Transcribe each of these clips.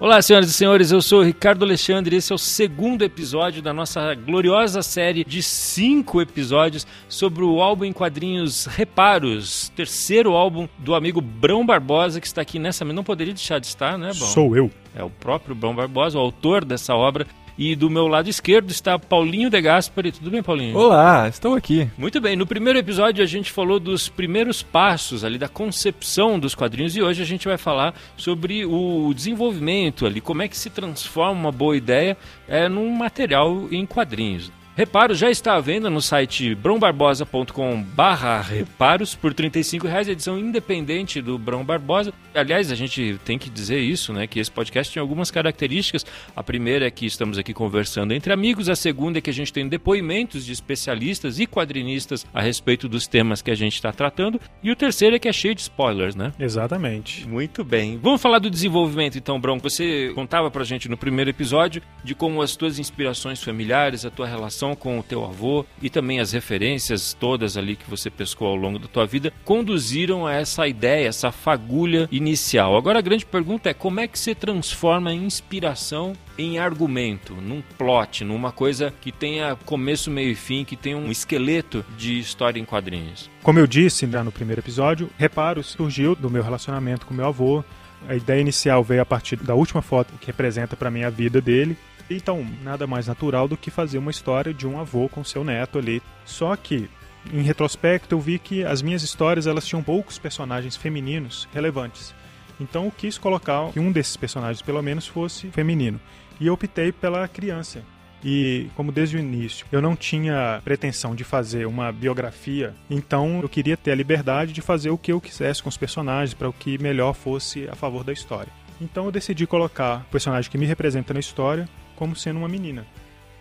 Olá, senhoras e senhores, eu sou o Ricardo Alexandre e esse é o segundo episódio da nossa gloriosa série de cinco episódios sobre o álbum em quadrinhos Reparos, terceiro álbum do amigo Brão Barbosa, que está aqui nessa. Não poderia deixar de estar, né, Brão? Sou eu. É o próprio Brão Barbosa, o autor dessa obra. E do meu lado esquerdo está Paulinho De Gasperi. Tudo bem, Paulinho? Olá, estou aqui. Muito bem. No primeiro episódio a gente falou dos primeiros passos ali da concepção dos quadrinhos e hoje a gente vai falar sobre o desenvolvimento ali, como é que se transforma uma boa ideia é, num material em quadrinhos. Reparo já está à venda no site brombarbosa.com barra reparos por R$ reais, edição independente do Brão Barbosa. Aliás, a gente tem que dizer isso, né? Que esse podcast tem algumas características. A primeira é que estamos aqui conversando entre amigos, a segunda é que a gente tem depoimentos de especialistas e quadrinistas a respeito dos temas que a gente está tratando. E o terceiro é que é cheio de spoilers, né? Exatamente. Muito bem. Vamos falar do desenvolvimento então, Brão. Você contava pra gente no primeiro episódio de como as tuas inspirações familiares, a tua relação relação com o teu avô e também as referências todas ali que você pescou ao longo da tua vida conduziram a essa ideia, essa fagulha inicial. Agora a grande pergunta é como é que você transforma a inspiração em argumento, num plot, numa coisa que tenha começo, meio e fim, que tenha um esqueleto de história em quadrinhos. Como eu disse já no primeiro episódio, Reparos surgiu do meu relacionamento com meu avô. A ideia inicial veio a partir da última foto que representa para mim a vida dele então, nada mais natural do que fazer uma história de um avô com seu neto ali. Só que, em retrospecto, eu vi que as minhas histórias elas tinham poucos personagens femininos relevantes. Então, eu quis colocar que um desses personagens, pelo menos, fosse feminino. E eu optei pela criança. E como desde o início eu não tinha pretensão de fazer uma biografia, então eu queria ter a liberdade de fazer o que eu quisesse com os personagens para o que melhor fosse a favor da história. Então eu decidi colocar o personagem que me representa na história como sendo uma menina.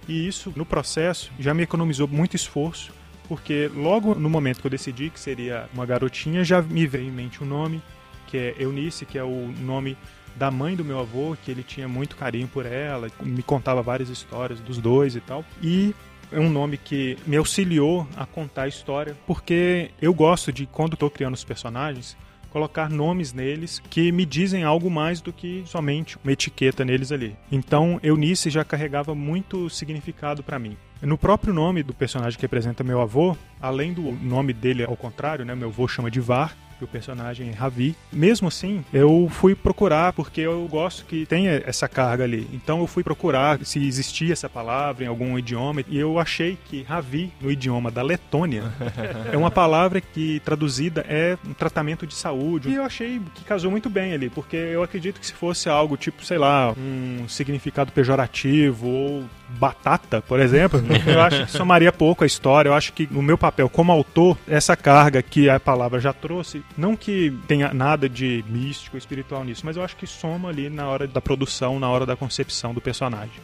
E isso, no processo, já me economizou muito esforço, porque logo no momento que eu decidi que seria uma garotinha, já me veio em mente um nome, que é Eunice, que é o nome da mãe do meu avô, que ele tinha muito carinho por ela, me contava várias histórias dos dois e tal. E é um nome que me auxiliou a contar a história, porque eu gosto de, quando estou criando os personagens, colocar nomes neles que me dizem algo mais do que somente uma etiqueta neles ali. Então, Eunice já carregava muito significado para mim. No próprio nome do personagem que representa meu avô, além do nome dele ao contrário, né, meu avô chama de Var, que o personagem é Ravi. Mesmo assim, eu fui procurar, porque eu gosto que tenha essa carga ali. Então eu fui procurar se existia essa palavra em algum idioma, e eu achei que Ravi, no idioma da Letônia, é uma palavra que traduzida é um tratamento de saúde. E eu achei que casou muito bem ali, porque eu acredito que se fosse algo tipo, sei lá, um significado pejorativo ou batata, por exemplo, eu acho que somaria pouco a história. Eu acho que no meu papel como autor, essa carga que a palavra já trouxe não que tenha nada de místico, espiritual nisso, mas eu acho que soma ali na hora da produção, na hora da concepção do personagem.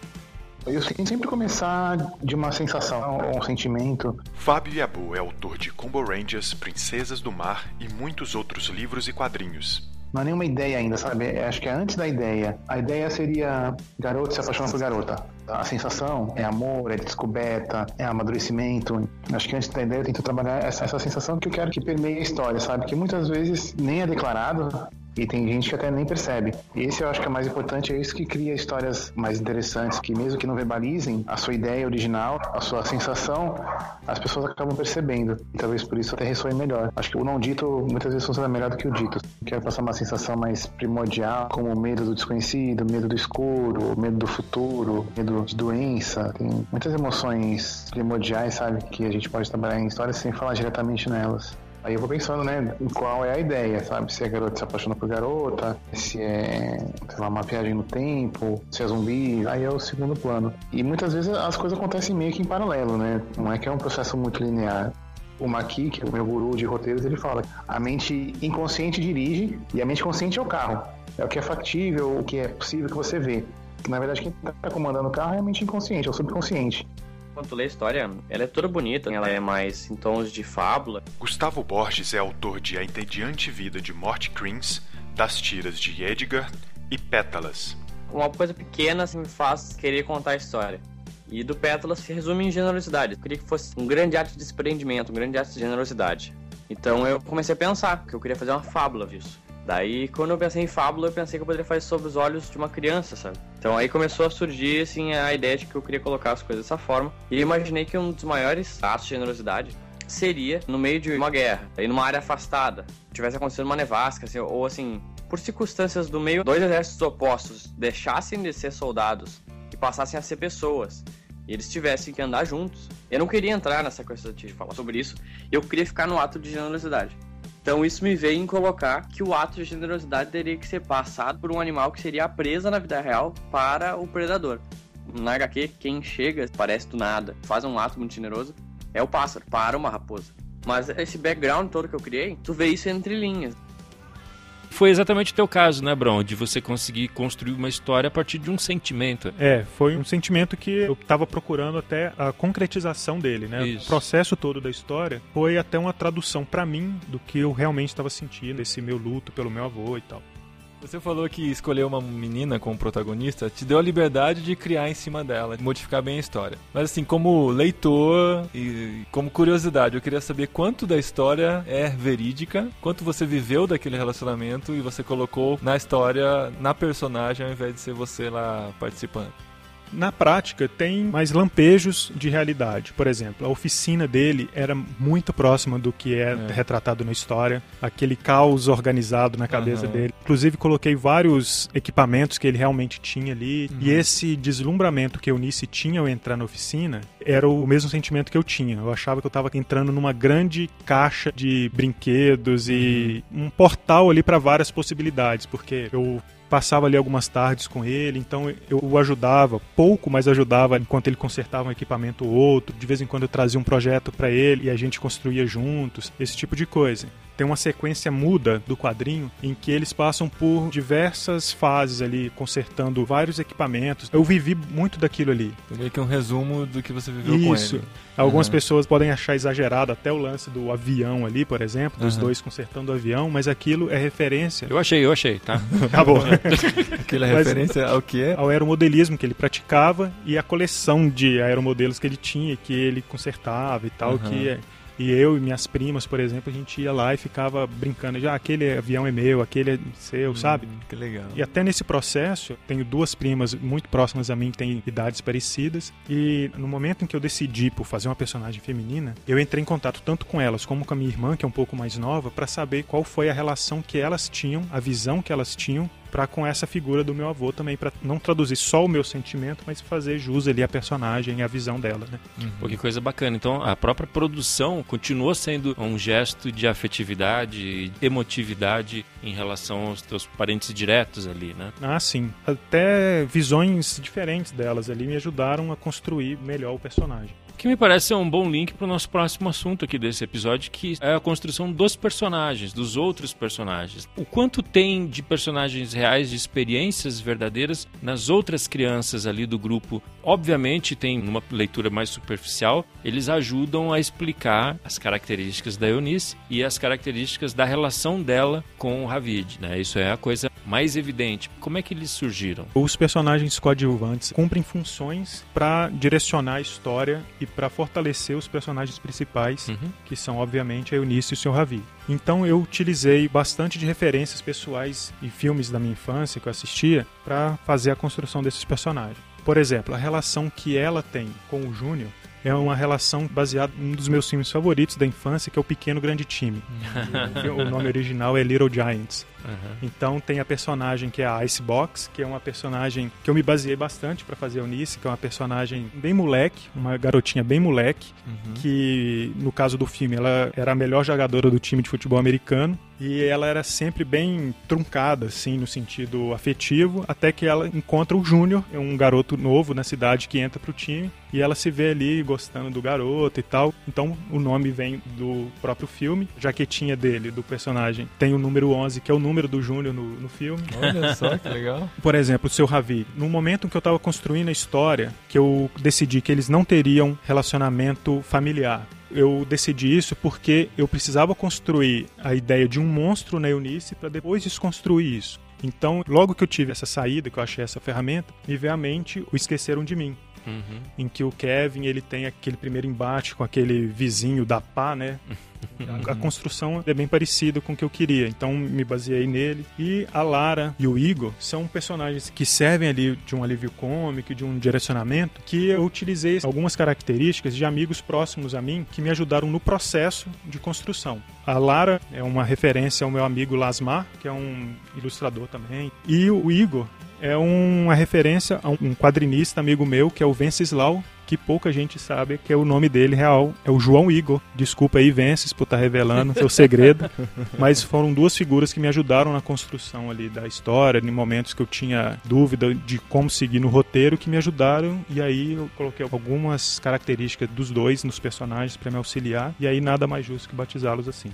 Eu sempre começar de uma sensação ou um sentimento. Fábio Yabu é autor de Combo Rangers, Princesas do Mar e muitos outros livros e quadrinhos. Não é nenhuma ideia ainda, sabe? Acho que é antes da ideia. A ideia seria garoto se apaixona por garota. A sensação é amor, é descoberta, é amadurecimento. Acho que antes da ideia eu tento trabalhar essa, essa sensação que eu quero que permeie a história, sabe? Que muitas vezes nem é declarado, e tem gente que até nem percebe. Esse eu acho que é mais importante, é isso que cria histórias mais interessantes, que mesmo que não verbalizem a sua ideia original, a sua sensação, as pessoas acabam percebendo. E talvez por isso até ressoe melhor. Acho que o não dito muitas vezes funciona melhor do que o dito. Quero passar uma sensação mais primordial, como o medo do desconhecido, medo do escuro, medo do futuro, medo de doença. Tem muitas emoções primordiais, sabe, que a gente pode trabalhar em histórias sem falar diretamente nelas. Aí eu vou pensando, né, em qual é a ideia, sabe? Se é garota se apaixona por garota, se é, sei lá, uma viagem no tempo, se é zumbi, aí é o segundo plano. E muitas vezes as coisas acontecem meio que em paralelo, né? Não é que é um processo muito linear. O Maki, que é o meu guru de roteiros, ele fala: a mente inconsciente dirige e a mente consciente é o carro. É o que é factível, o que é possível que você vê. Na verdade, quem está comandando o carro é a mente inconsciente, é o subconsciente. Quando tu lê a história, ela é toda bonita, ela é mais em tons de fábula. Gustavo Borges é autor de A Entediante Vida de Morte Creams, das tiras de Edgar e Pétalas. Uma coisa pequena assim, me faz querer contar a história. E do Pétalas se resume em generosidade. Eu queria que fosse um grande ato de desprendimento, um grande ato de generosidade. Então eu comecei a pensar que eu queria fazer uma fábula disso. Daí, quando eu pensei em fábula, eu pensei que eu poderia fazer sobre os olhos de uma criança, sabe? Então aí começou a surgir, assim, a ideia de que eu queria colocar as coisas dessa forma. E imaginei que um dos maiores atos de generosidade seria no meio de uma guerra, aí numa área afastada, tivesse acontecido uma nevasca, assim, ou assim, por circunstâncias do meio, dois exércitos opostos deixassem de ser soldados e passassem a ser pessoas. E eles tivessem que andar juntos. Eu não queria entrar nessa questão de falar sobre isso. Eu queria ficar no ato de generosidade. Então isso me veio em colocar que o ato de generosidade teria que ser passado por um animal que seria a presa na vida real para o predador. Na HQ, quem chega, parece do nada, faz um ato muito generoso, é o pássaro, para uma raposa. Mas esse background todo que eu criei, tu vê isso entre linhas. Foi exatamente o teu caso, né, Bron? De você conseguir construir uma história a partir de um sentimento. É, foi um sentimento que eu estava procurando até a concretização dele, né? Isso. O processo todo da história foi até uma tradução para mim do que eu realmente estava sentindo, esse meu luto pelo meu avô e tal. Você falou que escolher uma menina como protagonista te deu a liberdade de criar em cima dela, de modificar bem a história. Mas assim, como leitor e como curiosidade, eu queria saber quanto da história é verídica, quanto você viveu daquele relacionamento e você colocou na história, na personagem, ao invés de ser você lá participando. Na prática, tem mais lampejos de realidade. Por exemplo, a oficina dele era muito próxima do que é, É. retratado na história. Aquele caos organizado na cabeça Aham. dele. Inclusive, coloquei vários equipamentos que ele realmente tinha ali. E esse deslumbramento que a Eunice tinha ao entrar na oficina era o mesmo sentimento que eu tinha. Eu achava que eu estava entrando numa grande caixa de brinquedos e um portal ali para várias possibilidades, porque eu passava ali algumas tardes com ele, então eu o ajudava, pouco, mas ajudava enquanto ele consertava um equipamento ou outro. De vez em quando eu trazia um projeto para ele e a gente construía juntos, esse tipo de coisa. Tem uma sequência muda do quadrinho em que eles passam por diversas fases ali, consertando vários equipamentos. Eu vivi muito daquilo ali. Foi meio que um resumo do que você viveu Isso. com ele. Algumas Uhum. pessoas podem achar exagerado até o lance do avião ali, por exemplo, dos Uhum. dois consertando o avião, mas aquilo é referência. Eu achei, eu achei, tá? Tá bom. Aquela Mas- referência ao que é. ao aeromodelismo que ele praticava e a coleção de aeromodelos que ele tinha, que ele consertava e tal, Uhum. que e eu e minhas primas, por exemplo, a gente ia lá e ficava brincando, já aquele avião é meu, aquele é seu, sabe? Hum, Que legal. E até nesse processo, tenho duas primas muito próximas a mim que têm idades parecidas. E no momento em que eu decidi por fazer uma personagem feminina, eu entrei em contato tanto com elas como com a minha irmã, que é um pouco mais nova, para saber qual foi a relação que elas tinham, a visão que elas tinham para com essa figura do meu avô também, para não traduzir só o meu sentimento, mas fazer jus ali à personagem e à visão dela, né? Pô, que coisa bacana. Então, a própria produção continuou sendo um gesto de afetividade, emotividade em relação aos teus parentes diretos ali, né? Ah, sim. Até visões diferentes delas ali me ajudaram a construir melhor o personagem. Que me parece ser um bom link para o nosso próximo assunto aqui desse episódio, que é a construção dos personagens, dos outros personagens. O quanto tem de personagens reais, de experiências verdadeiras nas outras crianças ali do grupo. Obviamente, tem numa leitura mais superficial, eles ajudam a explicar as características da Eunice e as características da relação dela com o Ravid, né? Isso é a coisa mais evidente. Como é que eles surgiram? Os personagens coadjuvantes cumprem funções para direcionar a história e para fortalecer os personagens principais, Uhum. que são obviamente a Eunice e o Sr. Ravi. Então eu utilizei bastante de referências pessoais e filmes da minha infância que eu assistia para fazer a construção desses personagens. Por exemplo, a relação que ela tem com o Júnior é uma relação baseada em um dos meus filmes favoritos da infância, que é o Pequeno Grande Time. o nome original é Little Giants. Então tem a personagem que é a Icebox, que é uma personagem que eu me baseei bastante pra fazer a Eunice, que é uma personagem bem moleque, uma garotinha bem moleque, que no caso do filme ela era a melhor jogadora do time de futebol americano e ela era sempre bem truncada, assim, no sentido afetivo, até que ela encontra o Júnior, é um garoto novo na cidade que entra pro time e ela se vê ali gostando do garoto e tal. Então o nome vem do próprio filme, jaquetinha dele, do personagem, tem o número 11, que é o número do Júnior no, no filme. Olha só que legal. Por exemplo, o seu Ravi, no momento em que eu estava construindo a história, que eu decidi que eles não teriam relacionamento familiar. Eu decidi isso porque eu precisava construir a ideia de um monstro na Eunice para depois desconstruir isso. Então, logo que eu tive essa saída, que eu achei essa ferramenta, me veio à mente o Esqueceram de Mim, Uhum. em que o Kevin ele tem aquele primeiro embate com aquele vizinho da pá, né? A, a construção é bem parecida com o que eu queria, então me baseei nele. E a Lara e o Igor são personagens que servem ali de um alívio cômico, de um direcionamento, que eu utilizei algumas características de amigos próximos a mim que me ajudaram no processo de construção. A Lara é uma referência ao meu amigo Lasmar, que é um ilustrador também. E o Igor é uma referência a um quadrinista amigo meu, que é o Venceslau, que pouca gente sabe que é o nome dele real, é o João Igor. Desculpa aí, Vences, por estar revelando seu segredo. Mas foram duas figuras que me ajudaram na construção ali da história, em momentos que eu tinha dúvida de como seguir no roteiro, que me ajudaram. E aí eu coloquei algumas características dos dois nos personagens para me auxiliar. E aí nada mais justo que batizá-los assim.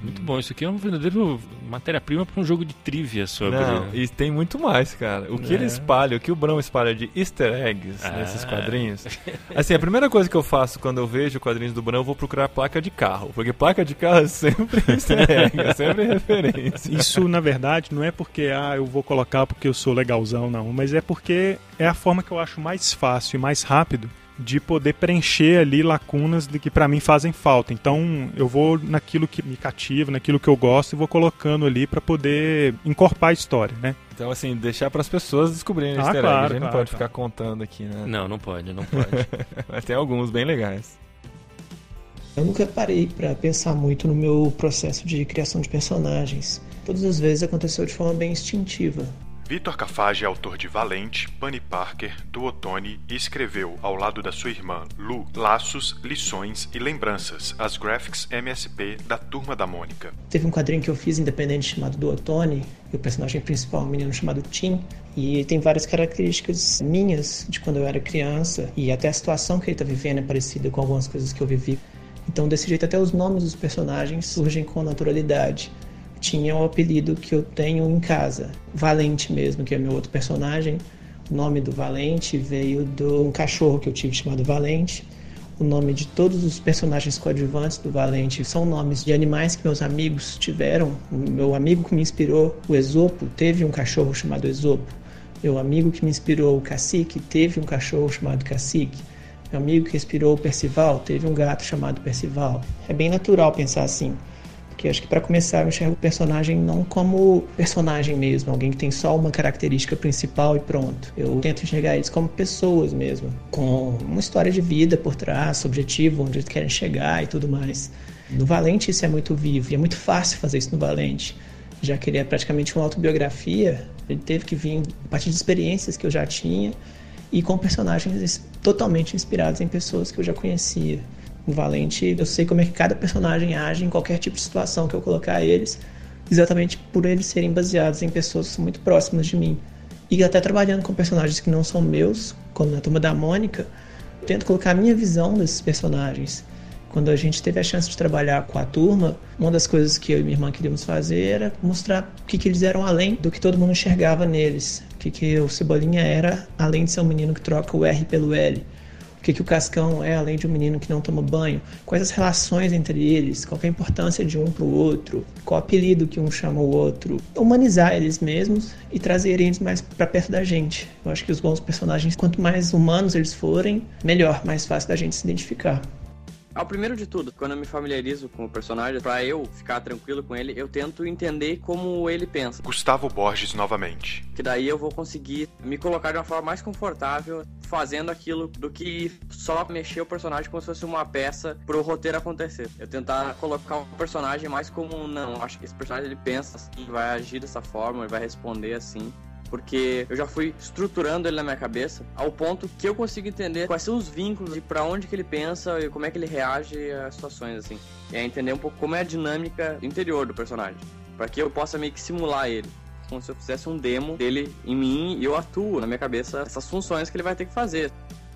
Muito bom, isso aqui é um verdadeiro matéria-prima para um jogo de trivia sobre. Não, e tem muito mais, cara. O que É. ele espalha, o que o Brão espalha de easter eggs Ah. nesses quadrinhos. Assim, a primeira coisa que eu faço quando eu vejo quadrinhos do Brão, eu vou procurar placa de carro. Porque placa de carro é sempre easter egg, é sempre referência. Isso, na verdade, não é porque ah, eu vou colocar porque eu sou legalzão, não. Mas é porque é a forma que eu acho mais fácil e mais rápido de poder preencher ali lacunas de que pra mim fazem falta. Então, eu vou naquilo que me cativa, naquilo que eu gosto e vou colocando ali pra poder encorpar a história, né? Então, assim, deixar para as pessoas descobrirem Ah, easter egg. claro, a gente não claro, pode claro. ficar contando aqui, né? Não, não pode, não pode. Mas tem alguns bem legais. Eu nunca parei para pensar muito no meu processo de criação de personagens. Todas as vezes aconteceu de forma bem instintiva. Vitor Cafage é autor de Valente, Bunny Parker, do Otone e escreveu, ao lado da sua irmã Lu, Laços, Lições e Lembranças, as graphics MSP da Turma da Mônica. Teve um quadrinho que eu fiz independente chamado do Otone, e o personagem principal é um menino chamado Tim, e tem várias características minhas de quando eu era criança, e até a situação que ele está vivendo é parecida com algumas coisas que eu vivi. Então, desse jeito, até os nomes dos personagens surgem com naturalidade. Tinha o apelido que eu tenho em casa, Valente mesmo, que é meu outro personagem. O nome do Valente veio de um cachorro que eu tive chamado Valente. O nome de todos os personagens coadjuvantes do Valente são nomes de animais que meus amigos tiveram. O meu amigo que me inspirou, o Esopo, teve um cachorro chamado Esopo. Meu amigo que me inspirou, o Cacique, teve um cachorro chamado Cacique. Meu amigo que inspirou o Percival, teve um gato chamado Percival. É bem natural pensar assim. Porque acho que para começar eu enxergo o personagem não como personagem mesmo, alguém que tem só uma característica principal e pronto. Eu tento enxergar eles como pessoas mesmo, com uma história de vida por trás, objetivo, onde eles querem chegar e tudo mais. No Valente isso é muito vivo e é muito fácil fazer isso no Valente, já que ele é praticamente uma autobiografia, ele teve que vir a partir de experiências que eu já tinha e com personagens totalmente inspirados em pessoas que eu já conhecia. No Valente, eu sei como é que cada personagem age em qualquer tipo de situação que eu colocar eles, exatamente por eles serem baseados em pessoas muito próximas de mim. E até trabalhando com personagens que não são meus, como na Turma da Mônica, eu tento colocar a minha visão desses personagens. Quando a gente teve a chance de trabalhar com a turma, uma das coisas que eu e minha irmã queríamos fazer era mostrar o que, que eles eram além do que todo mundo enxergava neles. O que, que o Cebolinha era, além de ser um menino que troca o R pelo L. O que, que o Cascão é, além de um menino que não toma banho. Quais as relações entre eles, qual é a importância de um para o outro, qual o apelido que um chama o outro. Humanizar eles mesmos e trazer eles mais para perto da gente. Eu acho que os bons personagens, quanto mais humanos eles forem, melhor, mais fácil da gente se identificar. Ao primeiro de tudo, quando eu me familiarizo com o personagem, pra eu ficar tranquilo com ele, eu tento entender como ele pensa. Gustavo Borges novamente. Que daí eu vou conseguir me colocar de uma forma mais confortável fazendo aquilo do que só mexer o personagem como se fosse uma peça pro roteiro acontecer. Eu tentar colocar o personagem mais como, não, acho que esse personagem ele pensa assim, vai agir dessa forma, ele vai responder assim porque eu já fui estruturando ele na minha cabeça ao ponto que eu consigo entender quais são os vínculos e para onde que ele pensa e como é que ele reage a situações assim. É entender um pouco como é a dinâmica interior do personagem, para que eu possa meio que simular ele. Como se eu fizesse um demo dele em mim e eu atuo na minha cabeça essas funções que ele vai ter que fazer.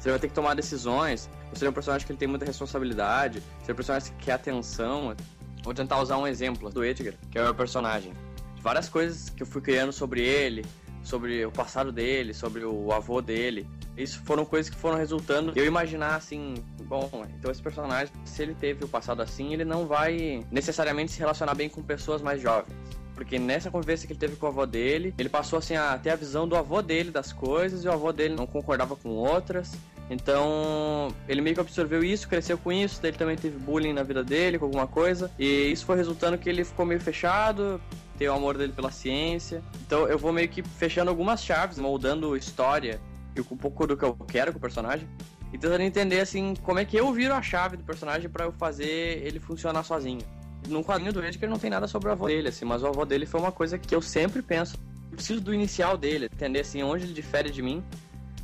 Ele vai ter que tomar decisões, ou se ele é um personagem que ele tem muita responsabilidade, se ele é um personagem que quer atenção. Vou tentar usar um exemplo do Edgar, que é o meu personagem. Várias coisas que eu fui criando sobre ele, sobre o passado dele, sobre o avô dele. Isso foram coisas que foram resultando. Eu imaginar assim, bom, então esse personagem, se ele teve o passado assim, ele não vai necessariamente se relacionar bem com pessoas mais jovens. Porque nessa conversa que ele teve com o avô dele, ele passou assim a ter a visão do avô dele das coisas e o avô dele não concordava com outras. Então, ele meio que absorveu isso, cresceu com isso, daí ele também teve bullying na vida dele, com alguma coisa, e isso foi resultando que ele ficou meio fechado, tem o amor dele pela ciência. Então, eu vou meio que fechando algumas chaves, moldando história e um pouco do que eu quero com o personagem. E tentando entender, assim, como é que eu viro a chave do personagem para eu fazer ele funcionar sozinho. No quadrinho do Edgar não tem nada sobre o avô dele, assim, mas o avô dele foi uma coisa que eu sempre penso. Eu preciso do inicial dele, entender, assim, onde ele difere de mim,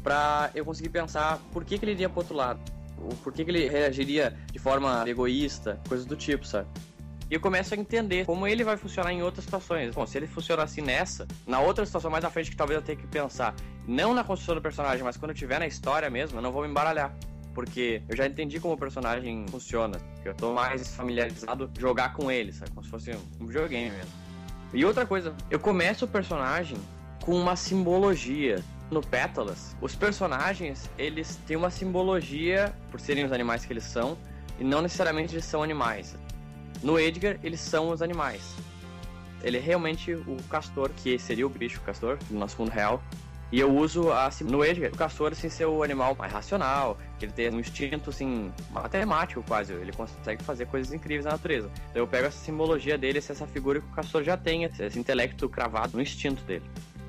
pra eu conseguir pensar por que, que ele iria pro outro lado. Por que, que ele reagiria de forma egoísta, coisas do tipo, sabe? E eu começo a entender como ele vai funcionar em outras situações. Bom, se ele funcionar assim nessa, na outra situação mais à frente que talvez eu tenha que pensar, não na construção do personagem, mas quando eu estiver na história mesmo, eu não vou me embaralhar. Porque eu já entendi como o personagem funciona. Eu tô mais familiarizado jogar com ele, sabe? Como se fosse um videogame mesmo. E outra coisa, eu começo o personagem com uma simbologia. No Pétalas, os personagens, eles têm uma simbologia por serem os animais que eles são, e não necessariamente eles são animais. No Edgar, eles são os animais. Ele é realmente o castor, que seria o bicho castor, no nosso mundo real. E eu uso a, no Edgar, o castor assim, ser o animal mais racional, ele tem um instinto assim, matemático quase. Ele consegue fazer coisas incríveis na natureza. Então eu pego essa simbologia dele, essa figura que o castor já tem, esse intelecto cravado no instinto dele.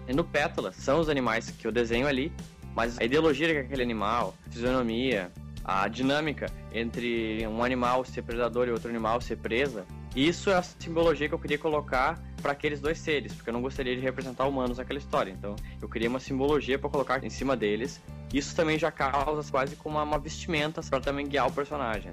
E no Pétala, são os animais que eu desenho ali, mas a ideologia daquele animal, a fisionomia, a dinâmica entre um animal ser predador e outro animal ser presa, isso é a simbologia que eu queria colocar para aqueles dois seres, porque eu não gostaria de representar humanos naquela história. Então, eu queria uma simbologia para colocar em cima deles. Isso também já causa quase como uma, uma vestimenta para também guiar o personagem.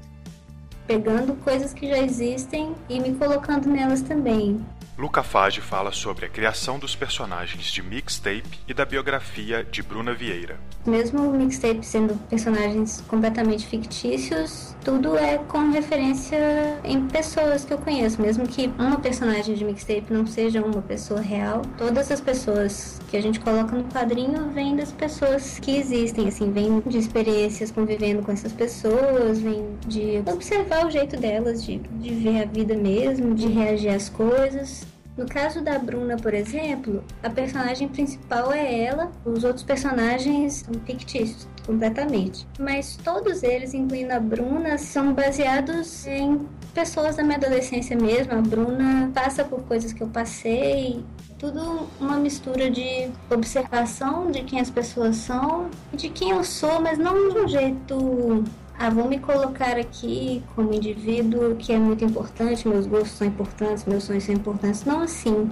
Pegando coisas que já existem e me colocando nelas também. Luca Fage fala sobre a criação dos personagens de Mixtape e da biografia de Bruna Vieira. Mesmo o Mixtape sendo personagens completamente fictícios, tudo é com referência em pessoas que eu conheço. Mesmo que uma personagem de Mixtape não seja uma pessoa real, todas as pessoas que a gente coloca no quadrinho vêm das pessoas que existem, assim, vêm de experiências convivendo com essas pessoas, vêm de observar o jeito delas, de, de ver a vida mesmo, de reagir às coisas. No caso da Bruna, por exemplo, a personagem principal é ela, os outros personagens são fictícios completamente. Mas todos eles, incluindo a Bruna, são baseados em pessoas da minha adolescência mesmo. A Bruna passa por coisas que eu passei, tudo uma mistura de observação de quem as pessoas são, de quem eu sou, mas não de um jeito ah, vou me colocar aqui como indivíduo que é muito importante, meus gostos são importantes, meus sonhos são importantes. Não assim.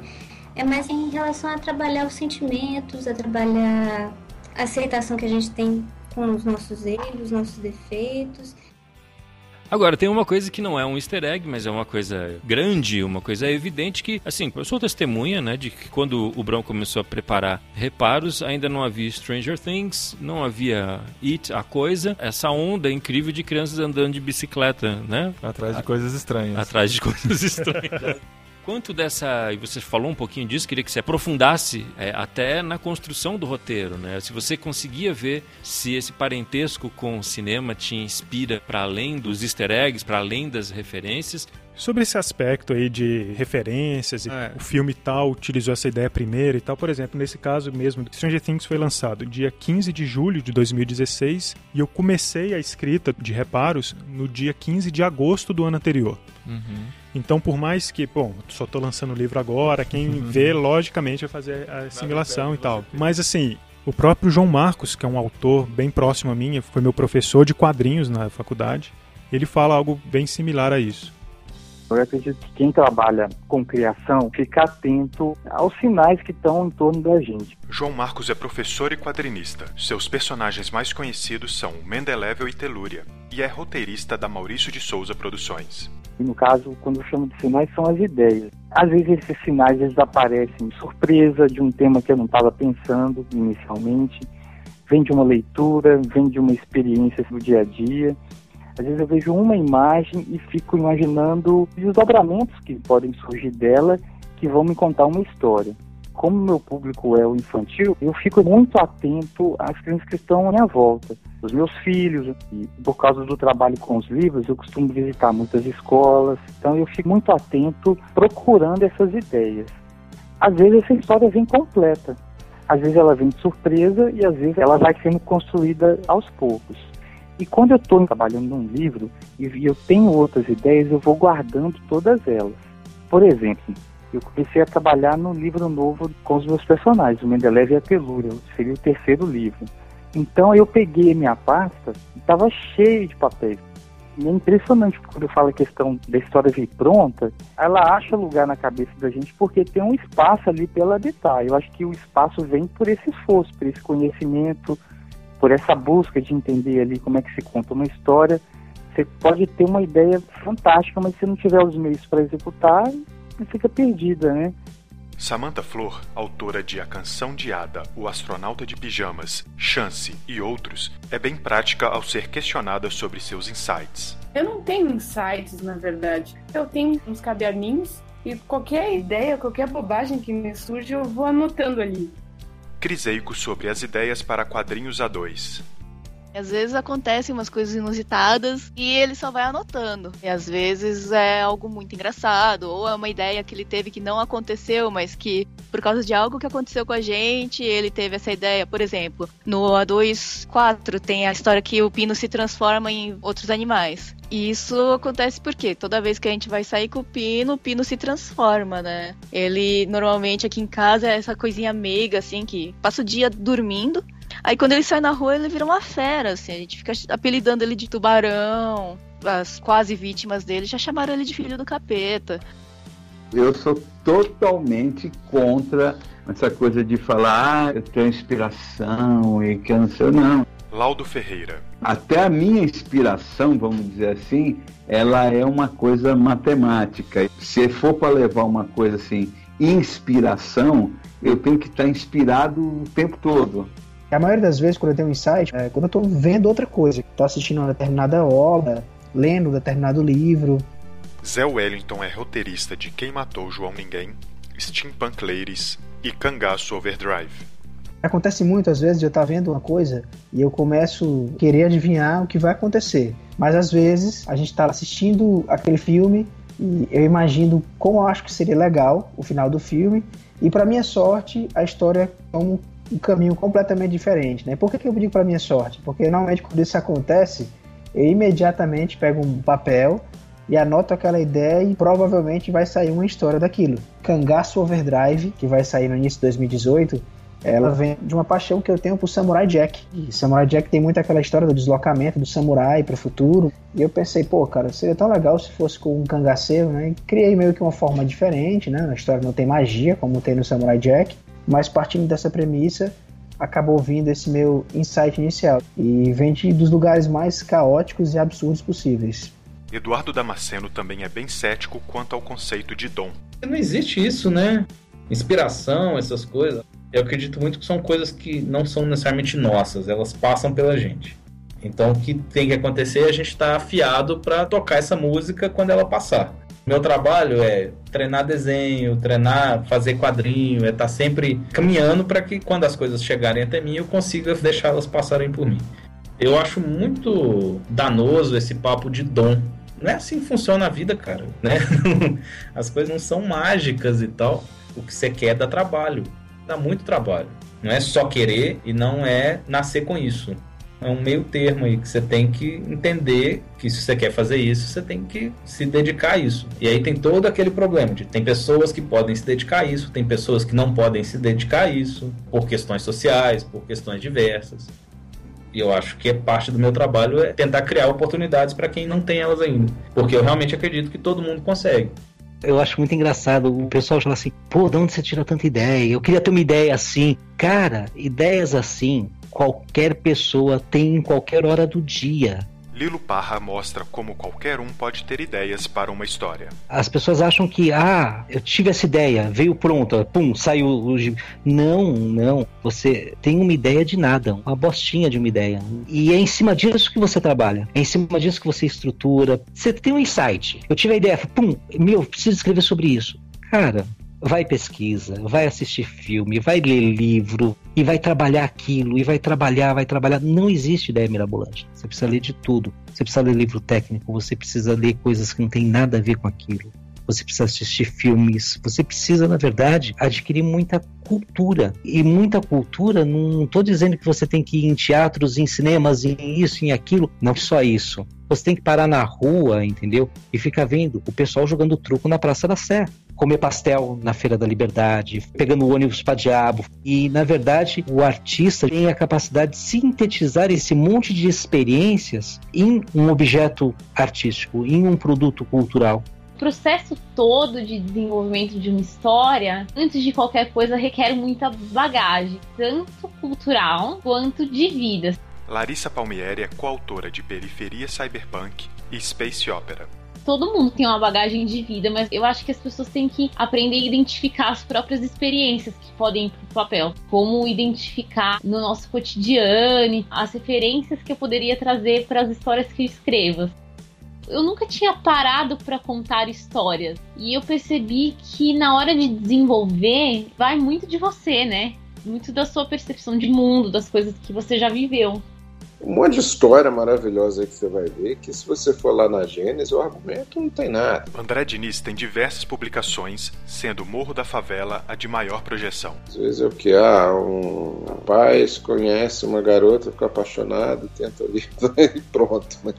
É mais em relação a trabalhar os sentimentos, a trabalhar a aceitação que a gente tem com os nossos erros, os nossos defeitos Agora, tem uma coisa que não é um easter egg, mas é uma coisa grande, uma coisa evidente que, assim, eu sou testemunha, né, de que quando o Brown começou a preparar reparos, ainda não havia Stranger Things, não havia It, a coisa, essa onda incrível de crianças andando de bicicleta, né? Atrás de coisas estranhas. Atrás de coisas estranhas. Quanto dessa, e você falou um pouquinho disso, queria que você aprofundasse é, até na construção do roteiro, né? Se você conseguia ver se esse parentesco com o cinema te inspira para além dos easter eggs, para além das referências, Sobre esse aspecto aí de referências, é. o filme tal utilizou essa ideia primeiro e tal, por exemplo, nesse caso mesmo, Stranger Things foi lançado dia 15 de julho de 2016 e eu comecei a escrita de reparos no dia 15 de agosto do ano anterior. Uhum. Então, por mais que, bom, só estou lançando o livro agora, quem uhum. vê, logicamente, vai fazer a assimilação e tal. Mas, assim, o próprio João Marcos, que é um autor bem próximo a mim, foi meu professor de quadrinhos na faculdade, ele fala algo bem similar a isso. Eu acredito que quem trabalha com criação fica atento aos sinais que estão em torno da gente. João Marcos é professor e quadrinista. Seus personagens mais conhecidos são Mendelevel e Telúria, e é roteirista da Maurício de Souza Produções. E no caso, quando eu chamo de sinais, são as ideias. Às vezes esses sinais eles aparecem de surpresa de um tema que eu não estava pensando inicialmente, vem de uma leitura, vem de uma experiência do dia a dia. Às vezes eu vejo uma imagem e fico imaginando os desdobramentos que podem surgir dela que vão me contar uma história. Como meu público é o infantil, eu fico muito atento às crianças que estão à minha volta, os meus filhos. E por causa do trabalho com os livros, eu costumo visitar muitas escolas, então eu fico muito atento procurando essas ideias. Às vezes essa história vem completa, Às vezes ela vem de surpresa e às vezes ela vai sendo construída aos poucos. E quando eu estou trabalhando num livro e eu tenho outras ideias, eu vou guardando todas elas. Por exemplo, eu comecei a trabalhar no livro novo com os meus personagens, o Mendeleev e a Telúria, seria o terceiro livro. Então eu peguei minha pasta e estava cheio de papéis. E é impressionante quando eu falo a questão da história vir pronta, ela acha lugar na cabeça da gente porque tem um espaço ali para ela habitar. Eu acho que o espaço vem por esse esforço, por esse conhecimento, por essa busca de entender ali como é que se conta uma história. Você pode ter uma ideia fantástica, mas se não tiver os meios para executar, fica perdida, né? Samantha Flor, autora de A Canção de Ada, O Astronauta de Pijamas, Chance e outros, é bem prática ao ser questionada sobre seus insights. Eu não tenho insights, na verdade. Eu tenho uns caderninhos e qualquer ideia, qualquer bobagem que me surge, eu vou anotando ali. Criseico sobre as ideias para quadrinhos A2. Às vezes acontecem umas coisas inusitadas e ele só vai anotando. E às vezes é algo muito engraçado, ou é uma ideia que ele teve que não aconteceu, mas que por causa de algo que aconteceu com a gente, ele teve essa ideia. Por exemplo, no A24 tem a história que o pino se transforma em outros animais. E isso acontece porque toda vez que a gente vai sair com o Pino, o Pino se transforma, né? Ele normalmente aqui em casa é essa coisinha meiga, assim, que passa o dia dormindo. Aí quando ele sai na rua, ele vira uma fera, assim. A gente fica apelidando ele de tubarão. As quase vítimas dele já chamaram ele de filho do capeta. Eu sou totalmente contra essa coisa de falar, ah, eu tenho inspiração e que eu não sei, não. Laudo Ferreira. Até a minha inspiração, vamos dizer assim, ela é uma coisa matemática. Se for para levar uma coisa assim, inspiração, eu tenho que estar inspirado o tempo todo. A maioria das vezes, quando eu tenho um insight, é quando eu estou vendo outra coisa, estou assistindo uma determinada obra, lendo um determinado livro. Zé Wellington é roteirista de Quem Matou João Ninguém, Steampunk Ladies e Cangaço Overdrive. Acontece muito às vezes de eu estar vendo uma coisa e eu começo a querer adivinhar o que vai acontecer. Mas às vezes a gente está assistindo aquele filme e eu imagino como eu acho que seria legal o final do filme e para minha sorte a história toma um caminho completamente diferente, né? Por que, que eu digo para minha sorte? Porque normalmente quando isso acontece, eu imediatamente pego um papel e anoto aquela ideia e provavelmente vai sair uma história daquilo. Cangaço Overdrive, que vai sair no início de 2018, ela vem de uma paixão que eu tenho por Samurai Jack. E Samurai Jack tem muito aquela história do deslocamento do samurai para o futuro. E eu pensei, pô, cara, seria tão legal se fosse com um cangaceiro, né? E criei meio que uma forma diferente, né? Na história não tem magia, como tem no Samurai Jack. Mas partindo dessa premissa, acabou vindo esse meu insight inicial. E vem de, dos lugares mais caóticos e absurdos possíveis. Eduardo Damasceno também é bem cético quanto ao conceito de dom. Não existe isso, né? Inspiração, essas coisas. Eu acredito muito que são coisas que não são necessariamente nossas, elas passam pela gente. Então o que tem que acontecer é a gente estar tá afiado para tocar essa música quando ela passar. Meu trabalho é treinar desenho, treinar, fazer quadrinho, é estar tá sempre caminhando para que quando as coisas chegarem até mim eu consiga deixá-las passarem por mim. Eu acho muito danoso esse papo de dom. Não é assim que funciona a vida, cara, né? As coisas não são mágicas e tal. O que você quer dá trabalho. Dá muito trabalho. Não é só querer e não é nascer com isso é um meio termo aí que você tem que entender que se você quer fazer isso, você tem que se dedicar a isso. E aí tem todo aquele problema de tem pessoas que podem se dedicar a isso, tem pessoas que não podem se dedicar a isso por questões sociais, por questões diversas. E eu acho que é parte do meu trabalho é tentar criar oportunidades para quem não tem elas ainda, porque eu realmente acredito que todo mundo consegue. Eu acho muito engraçado o pessoal fala assim: pô, de onde você tira tanta ideia? Eu queria ter uma ideia assim. Cara, ideias assim qualquer pessoa tem em qualquer hora do dia. Lilo Parra mostra como qualquer um pode ter ideias para uma história. As pessoas acham que, ah, eu tive essa ideia, veio pronta, pum, saiu o Não, não. Você tem uma ideia de nada, uma bostinha de uma ideia. E é em cima disso que você trabalha. É em cima disso que você estrutura. Você tem um insight. Eu tive a ideia, pum, meu, preciso escrever sobre isso. Cara, vai pesquisa, vai assistir filme, vai ler livro e vai trabalhar aquilo, e vai trabalhar, vai trabalhar. Não existe ideia mirabolante. Você precisa ler de tudo. Você precisa ler livro técnico, você precisa ler coisas que não tem nada a ver com aquilo. você precisa assistir filmes, você precisa, na verdade, adquirir muita cultura. E muita cultura, não estou dizendo que você tem que ir em teatros, em cinemas, em isso, em aquilo. Não só isso. Você tem que parar na rua, entendeu? E ficar vendo o pessoal jogando truco na Praça da Sé comer pastel na Feira da Liberdade, pegando ônibus para diabo. E, na verdade, o artista tem a capacidade de sintetizar esse monte de experiências em um objeto artístico, em um produto cultural. O processo todo de desenvolvimento de uma história, antes de qualquer coisa, requer muita bagagem, tanto cultural quanto de vida. Larissa Palmieri é coautora de Periferia Cyberpunk e Space Opera. Todo mundo tem uma bagagem de vida, mas eu acho que as pessoas têm que aprender a identificar as próprias experiências que podem ir pro papel. Como identificar no nosso cotidiano as referências que eu poderia trazer para as histórias que eu escrevo eu nunca tinha parado para contar histórias. E eu percebi que na hora de desenvolver, vai muito de você, né? Muito da sua percepção de mundo, das coisas que você já viveu um monte de história maravilhosa aí que você vai ver, que se você for lá na Gênesis, o argumento não tem nada. André Diniz tem diversas publicações, sendo Morro da Favela a de maior projeção. Às vezes é o que? Ah, um rapaz conhece uma garota, fica apaixonado, tenta ali e pronto. Né?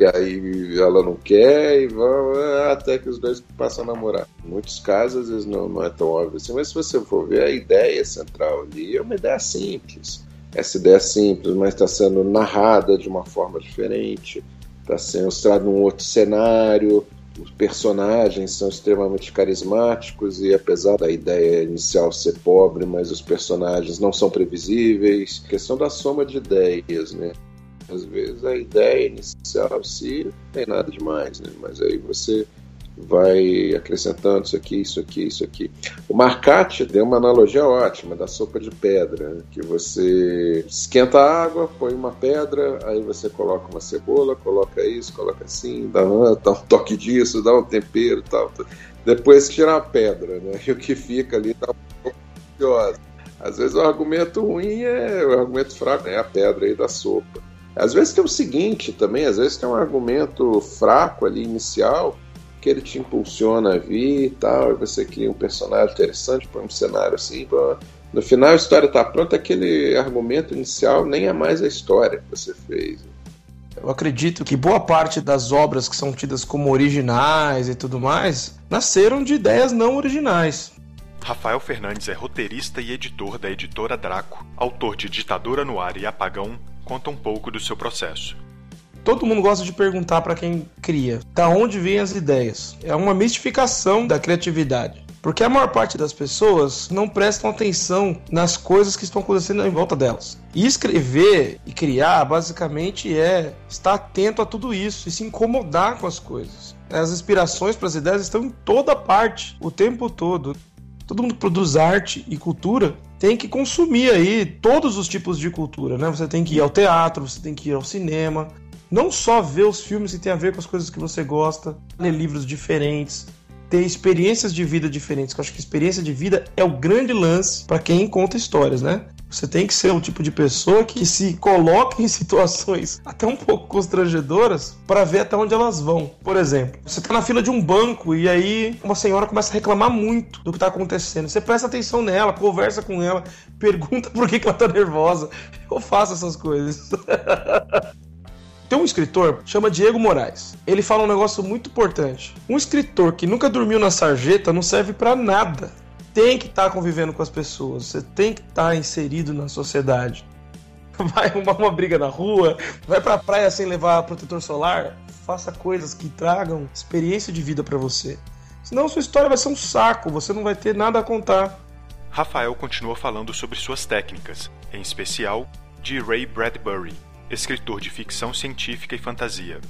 E aí ela não quer e vão ah, até que os dois passam a namorar. Em muitos casos, às vezes não, não é tão óbvio assim, mas se você for ver a ideia central ali, é uma ideia simples essa ideia é simples, mas está sendo narrada de uma forma diferente, está sendo mostrado num outro cenário, os personagens são extremamente carismáticos e apesar da ideia inicial ser pobre, mas os personagens não são previsíveis. A questão da soma de ideias, né? Às vezes a ideia inicial se não tem nada demais, né? Mas aí você vai acrescentando isso aqui, isso aqui, isso aqui. O Marcati deu uma analogia ótima da sopa de pedra, que você esquenta a água, põe uma pedra, aí você coloca uma cebola, coloca isso, coloca assim, dá, dá um toque disso, dá um tempero tal. Depois tira a pedra, né? E o que fica ali tá um pouco. Às vezes o argumento ruim é o argumento fraco, é a pedra aí da sopa. Às vezes tem o seguinte também, às vezes tem um argumento fraco ali inicial, que ele te impulsiona a vir e tal, e você cria um personagem interessante, põe um cenário assim, no final a história está pronta, aquele argumento inicial nem é mais a história que você fez. Eu acredito que boa parte das obras que são tidas como originais e tudo mais nasceram de ideias não originais. Rafael Fernandes é roteirista e editor da editora Draco, autor de Ditadura no Ar e Apagão, conta um pouco do seu processo. Todo mundo gosta de perguntar para quem cria, da onde vêm as ideias. É uma mistificação da criatividade. Porque a maior parte das pessoas não prestam atenção nas coisas que estão acontecendo em volta delas. E escrever e criar, basicamente, é estar atento a tudo isso e se incomodar com as coisas. As inspirações para as ideias estão em toda parte, o tempo todo. Todo mundo que produz arte e cultura tem que consumir aí todos os tipos de cultura, né? Você tem que ir ao teatro, você tem que ir ao cinema, não só ver os filmes que tem a ver com as coisas que você gosta, ler livros diferentes, ter experiências de vida diferentes. Eu acho que experiência de vida é o grande lance para quem conta histórias, né? Você tem que ser um tipo de pessoa que se coloca em situações até um pouco constrangedoras para ver até onde elas vão. Por exemplo, você está na fila de um banco e aí uma senhora começa a reclamar muito do que está acontecendo. Você presta atenção nela, conversa com ela, pergunta por que, que ela está nervosa. Eu faço essas coisas. Tem um escritor, chama Diego Moraes. Ele fala um negócio muito importante. Um escritor que nunca dormiu na sarjeta não serve para nada. Tem que estar tá convivendo com as pessoas, você tem que estar tá inserido na sociedade. Vai arrumar uma briga na rua, vai pra praia sem levar protetor solar, faça coisas que tragam experiência de vida para você. Senão sua história vai ser um saco, você não vai ter nada a contar. Rafael continua falando sobre suas técnicas, em especial de Ray Bradbury, escritor de ficção científica e fantasia.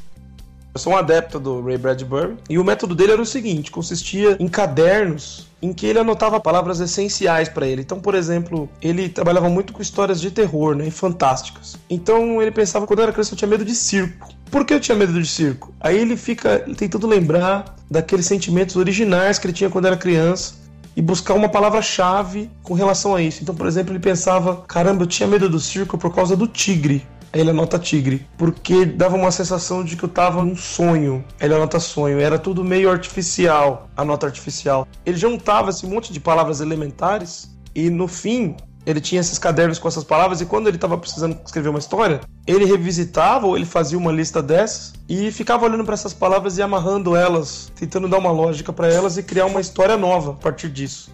Eu sou um adepto do Ray Bradbury e o método dele era o seguinte: consistia em cadernos em que ele anotava palavras essenciais para ele. Então, por exemplo, ele trabalhava muito com histórias de terror, né, e fantásticas. Então, ele pensava quando eu era criança eu tinha medo de circo. Por que eu tinha medo de circo? Aí ele fica tentando lembrar daqueles sentimentos originais que ele tinha quando era criança e buscar uma palavra-chave com relação a isso. Então, por exemplo, ele pensava: caramba, eu tinha medo do circo por causa do tigre. Ele anota tigre, porque dava uma sensação de que eu tava num sonho. Ele anota sonho, era tudo meio artificial, a nota artificial. Ele juntava esse monte de palavras elementares e no fim ele tinha esses cadernos com essas palavras e quando ele estava precisando escrever uma história, ele revisitava ou ele fazia uma lista dessas e ficava olhando para essas palavras e amarrando elas, tentando dar uma lógica para elas e criar uma história nova a partir disso.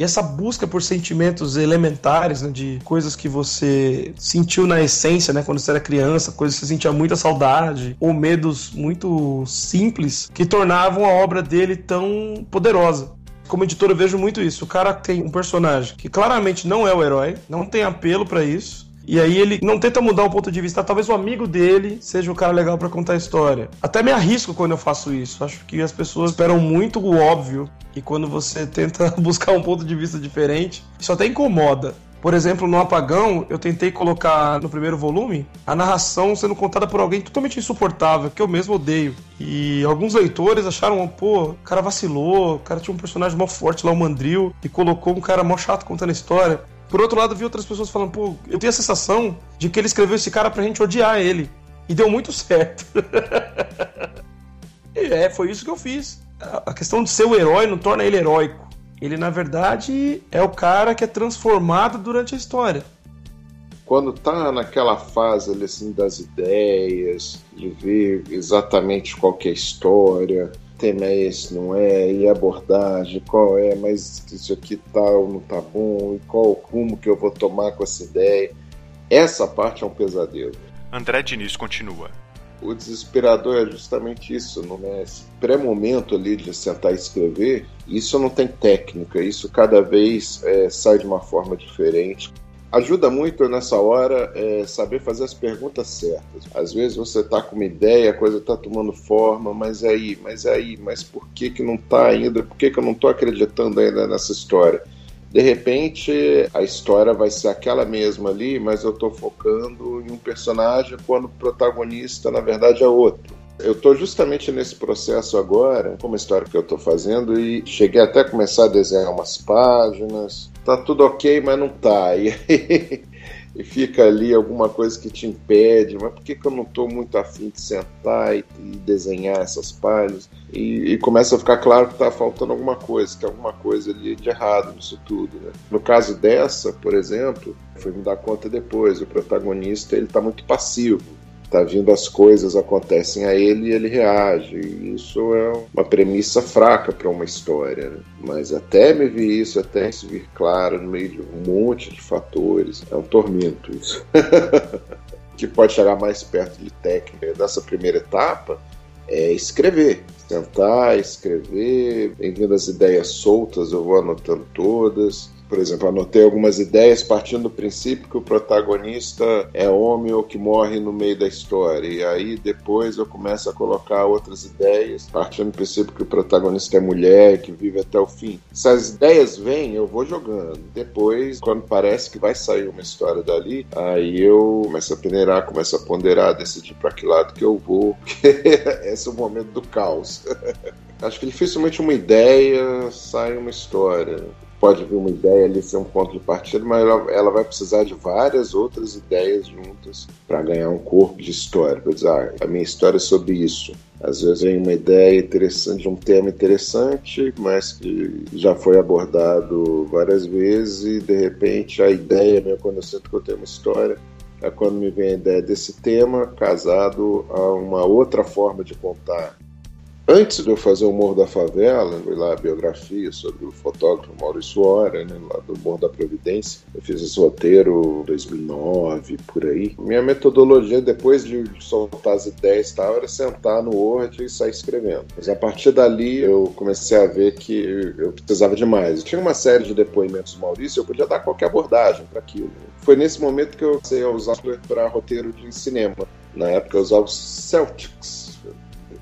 E essa busca por sentimentos elementares, né, de coisas que você sentiu na essência, né, quando você era criança, coisas que você sentia muita saudade, ou medos muito simples, que tornavam a obra dele tão poderosa como editor eu vejo muito isso. O cara tem um personagem que claramente não é o herói, não tem apelo para isso. E aí ele não tenta mudar o ponto de vista. Talvez o amigo dele seja o cara legal para contar a história. Até me arrisco quando eu faço isso. Acho que as pessoas esperam muito o óbvio. E quando você tenta buscar um ponto de vista diferente, isso até incomoda. Por exemplo, no Apagão, eu tentei colocar no primeiro volume a narração sendo contada por alguém totalmente insuportável, que eu mesmo odeio. E alguns leitores acharam, pô, o cara vacilou, o cara tinha um personagem mó forte lá, o Mandril, e colocou um cara mó chato contando a história. Por outro lado, vi outras pessoas falando, pô, eu tenho a sensação de que ele escreveu esse cara pra gente odiar ele. E deu muito certo. é, foi isso que eu fiz. A questão de ser o herói não torna ele heróico ele na verdade é o cara que é transformado durante a história. Quando tá naquela fase assim das ideias, de ver exatamente qual é a história, tema é esse, não é, e abordagem, qual é, mas isso aqui tá ou não tá bom, e qual o rumo que eu vou tomar com essa ideia. Essa parte é um pesadelo. André Diniz continua. O desesperador é justamente isso, não é? Esse pré-momento ali de sentar e escrever, isso não tem técnica, isso cada vez é, sai de uma forma diferente. Ajuda muito nessa hora é, saber fazer as perguntas certas. Às vezes você está com uma ideia, a coisa está tomando forma, mas aí, mas aí, mas por que, que não está ainda? Por que, que eu não estou acreditando ainda nessa história? De repente, a história vai ser aquela mesma ali, mas eu estou focando em um personagem quando o protagonista, na verdade, é outro. Eu estou justamente nesse processo agora, como a história que eu estou fazendo, e cheguei até a começar a desenhar umas páginas. Tá tudo ok, mas não tá. E aí e fica ali alguma coisa que te impede, mas por que, que eu não estou muito afim de sentar e, e desenhar essas páginas? E, e, começa a ficar claro que está faltando alguma coisa, que alguma coisa ali de errado nisso tudo. Né? No caso dessa, por exemplo, fui me dar conta depois, o protagonista ele está muito passivo tá vindo as coisas acontecem a ele e ele reage. Isso é uma premissa fraca para uma história. Né? Mas até me vir isso, até isso vir claro no meio de um monte de fatores, é um tormento isso. que pode chegar mais perto de técnica dessa primeira etapa é escrever. Tentar escrever, em vindo as ideias soltas, eu vou anotando todas por exemplo, anotei algumas ideias partindo do princípio que o protagonista é homem ou que morre no meio da história. E aí depois eu começo a colocar outras ideias, partindo do princípio que o protagonista é mulher, que vive até o fim. Se as ideias vêm, eu vou jogando. Depois, quando parece que vai sair uma história dali, aí eu começo a peneirar, começo a ponderar, decidir para que lado que eu vou. Esse é o momento do caos. Acho que dificilmente uma ideia sai uma história pode vir uma ideia ali ser um ponto de partida, mas ela, ela vai precisar de várias outras ideias juntas para ganhar um corpo de história. Para dizer, ah, a minha história é sobre isso. Às vezes vem uma ideia interessante, um tema interessante, mas que já foi abordado várias vezes e de repente a ideia, né, quando eu sinto que eu tenho uma história, é quando me vem a ideia desse tema casado a uma outra forma de contar Antes de eu fazer o Morro da Favela, fui lá a biografia sobre o fotógrafo Maurício Ora, né, lá do Morro da Providência. Eu fiz esse roteiro em 2009, por aí. Minha metodologia, depois de soltar as ideias e tal, era sentar no Word e sair escrevendo. Mas a partir dali, eu comecei a ver que eu precisava de mais. tinha uma série de depoimentos do Maurício, eu podia dar qualquer abordagem para aquilo. Foi nesse momento que eu comecei a usar para roteiro de cinema. Na época eu usava o Celtics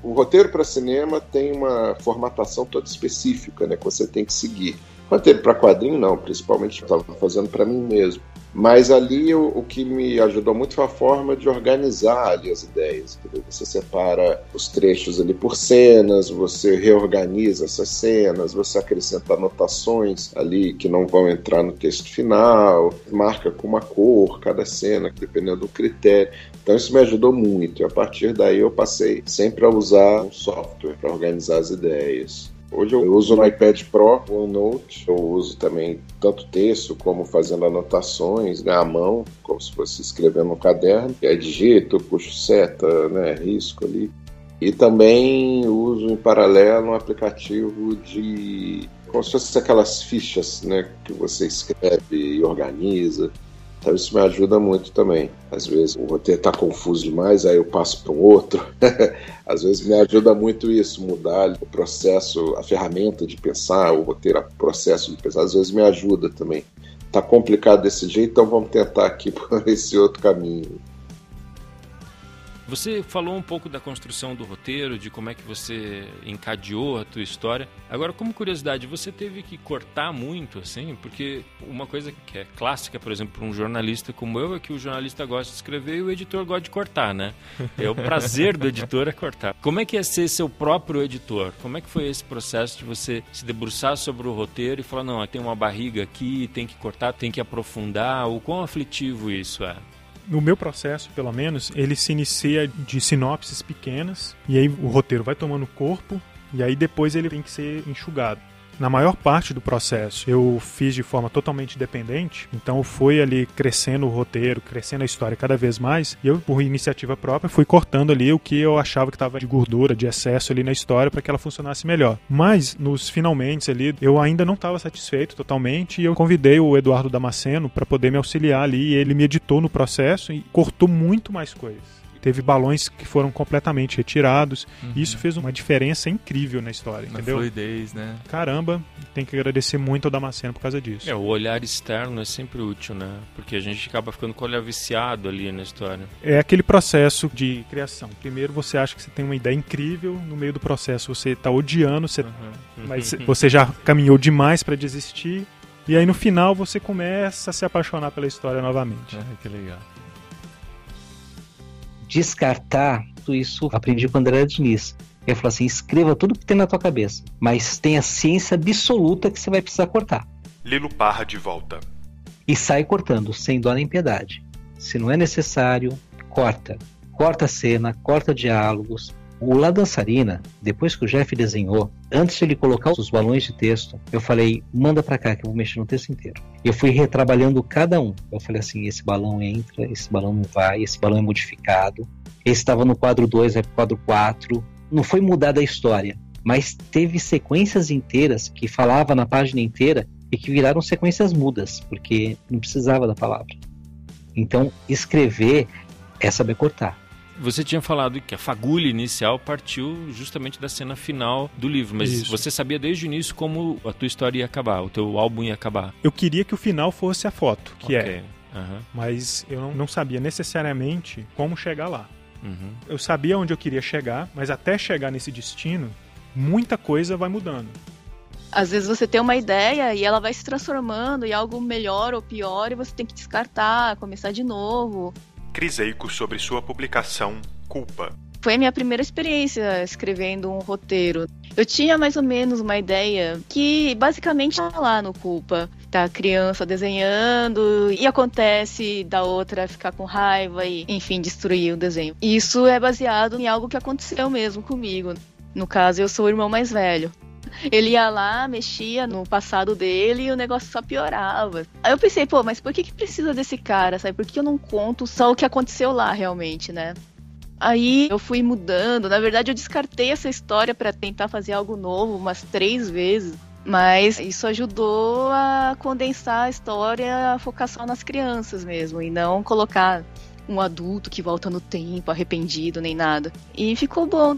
o roteiro para cinema tem uma formatação toda específica, né, que você tem que seguir. Roteiro para quadrinho não, principalmente estava fazendo para mim mesmo. Mas ali o, o, que me ajudou muito foi a forma de organizar ali as ideias. Você separa os trechos ali por cenas, você reorganiza essas cenas, você acrescenta anotações ali que não vão entrar no texto final, marca com uma cor cada cena, dependendo do critério. Então isso me ajudou muito. E a partir daí eu passei sempre a usar um software para organizar as ideias. Hoje eu uso no iPad Pro, o OneNote. Eu uso também tanto texto como fazendo anotações né, à mão, como se fosse escrevendo no caderno. E aí digito, puxo seta, né, risco ali. E também uso em paralelo um aplicativo de como se fosse aquelas fichas né, que você escreve e organiza. Então isso me ajuda muito também. Às vezes o roteiro está confuso demais, aí eu passo para um outro. Às vezes me ajuda muito isso, mudar o processo, a ferramenta de pensar, o roteiro, o processo de pensar. Às vezes me ajuda também. Tá complicado desse jeito, então vamos tentar aqui por esse outro caminho. Você falou um pouco da construção do roteiro, de como é que você encadeou a tua história. Agora, como curiosidade, você teve que cortar muito, assim? Porque uma coisa que é clássica, por exemplo, para um jornalista como eu, é que o jornalista gosta de escrever e o editor gosta de cortar, né? É o prazer do editor é cortar. Como é que é ser seu próprio editor? Como é que foi esse processo de você se debruçar sobre o roteiro e falar, não, tem uma barriga aqui, tem que cortar, tem que aprofundar? O quão aflitivo isso é? No meu processo, pelo menos, ele se inicia de sinopses pequenas e aí o roteiro vai tomando corpo e aí depois ele tem que ser enxugado na maior parte do processo eu fiz de forma totalmente independente, então foi ali crescendo o roteiro, crescendo a história cada vez mais, e eu, por iniciativa própria, fui cortando ali o que eu achava que estava de gordura, de excesso ali na história para que ela funcionasse melhor. Mas nos finalmente ali, eu ainda não estava satisfeito totalmente e eu convidei o Eduardo Damasceno para poder me auxiliar ali, e ele me editou no processo e cortou muito mais coisas teve balões que foram completamente retirados. Uhum. E isso fez uma diferença incrível na história, na entendeu? fluidez, né? Caramba, tem que agradecer muito ao Damasceno por causa disso. É, o olhar externo é sempre útil, né? Porque a gente acaba ficando com o olhar viciado ali na história. É aquele processo de criação. Primeiro você acha que você tem uma ideia incrível, no meio do processo você está odiando, você... Uhum. mas você já caminhou demais para desistir. E aí no final você começa a se apaixonar pela história novamente. Ah, que legal descartar tudo isso aprendi com André Diniz. Ele falou assim: escreva tudo que tem na tua cabeça, mas tenha ciência absoluta que você vai precisar cortar. Lilo Parra de volta. E sai cortando, sem dó nem piedade. Se não é necessário, corta. Corta a cena, corta diálogos, o La Dançarina, depois que o Jeff desenhou, antes de ele colocar os balões de texto, eu falei, manda para cá que eu vou mexer no texto inteiro. Eu fui retrabalhando cada um. Eu falei assim, esse balão entra, esse balão não vai, esse balão é modificado. Esse estava no quadro 2, vai pro quadro 4. Não foi mudada a história, mas teve sequências inteiras que falava na página inteira e que viraram sequências mudas, porque não precisava da palavra. Então, escrever é saber cortar você tinha falado que a fagulha inicial partiu justamente da cena final do livro, mas Isso. você sabia desde o início como a tua história ia acabar, o teu álbum ia acabar. Eu queria que o final fosse a foto, que é. okay. é. Uhum. Mas eu não, não, sabia necessariamente como chegar lá. Uhum. Eu sabia onde eu queria chegar, mas até chegar nesse destino, muita coisa vai mudando. Às vezes você tem uma ideia e ela vai se transformando em algo melhor ou pior e você tem que descartar, começar de novo. Criseico sobre sua publicação Culpa. Foi a minha primeira experiência escrevendo um roteiro. Eu tinha mais ou menos uma ideia que basicamente tá lá no Culpa. Tá a criança desenhando e acontece da outra ficar com raiva e, enfim, destruir o desenho. Isso é baseado em algo que aconteceu mesmo comigo. No caso, eu sou o irmão mais velho. Ele ia lá, mexia no passado dele e o negócio só piorava. Aí eu pensei, pô, mas por que, que precisa desse cara, sabe? Por que eu não conto só o que aconteceu lá realmente, né? Aí eu fui mudando. Na verdade, eu descartei essa história para tentar fazer algo novo umas três vezes. Mas isso ajudou a condensar a história, a focar só nas crianças mesmo, e não colocar um adulto que volta no tempo, arrependido, nem nada. E ficou bom.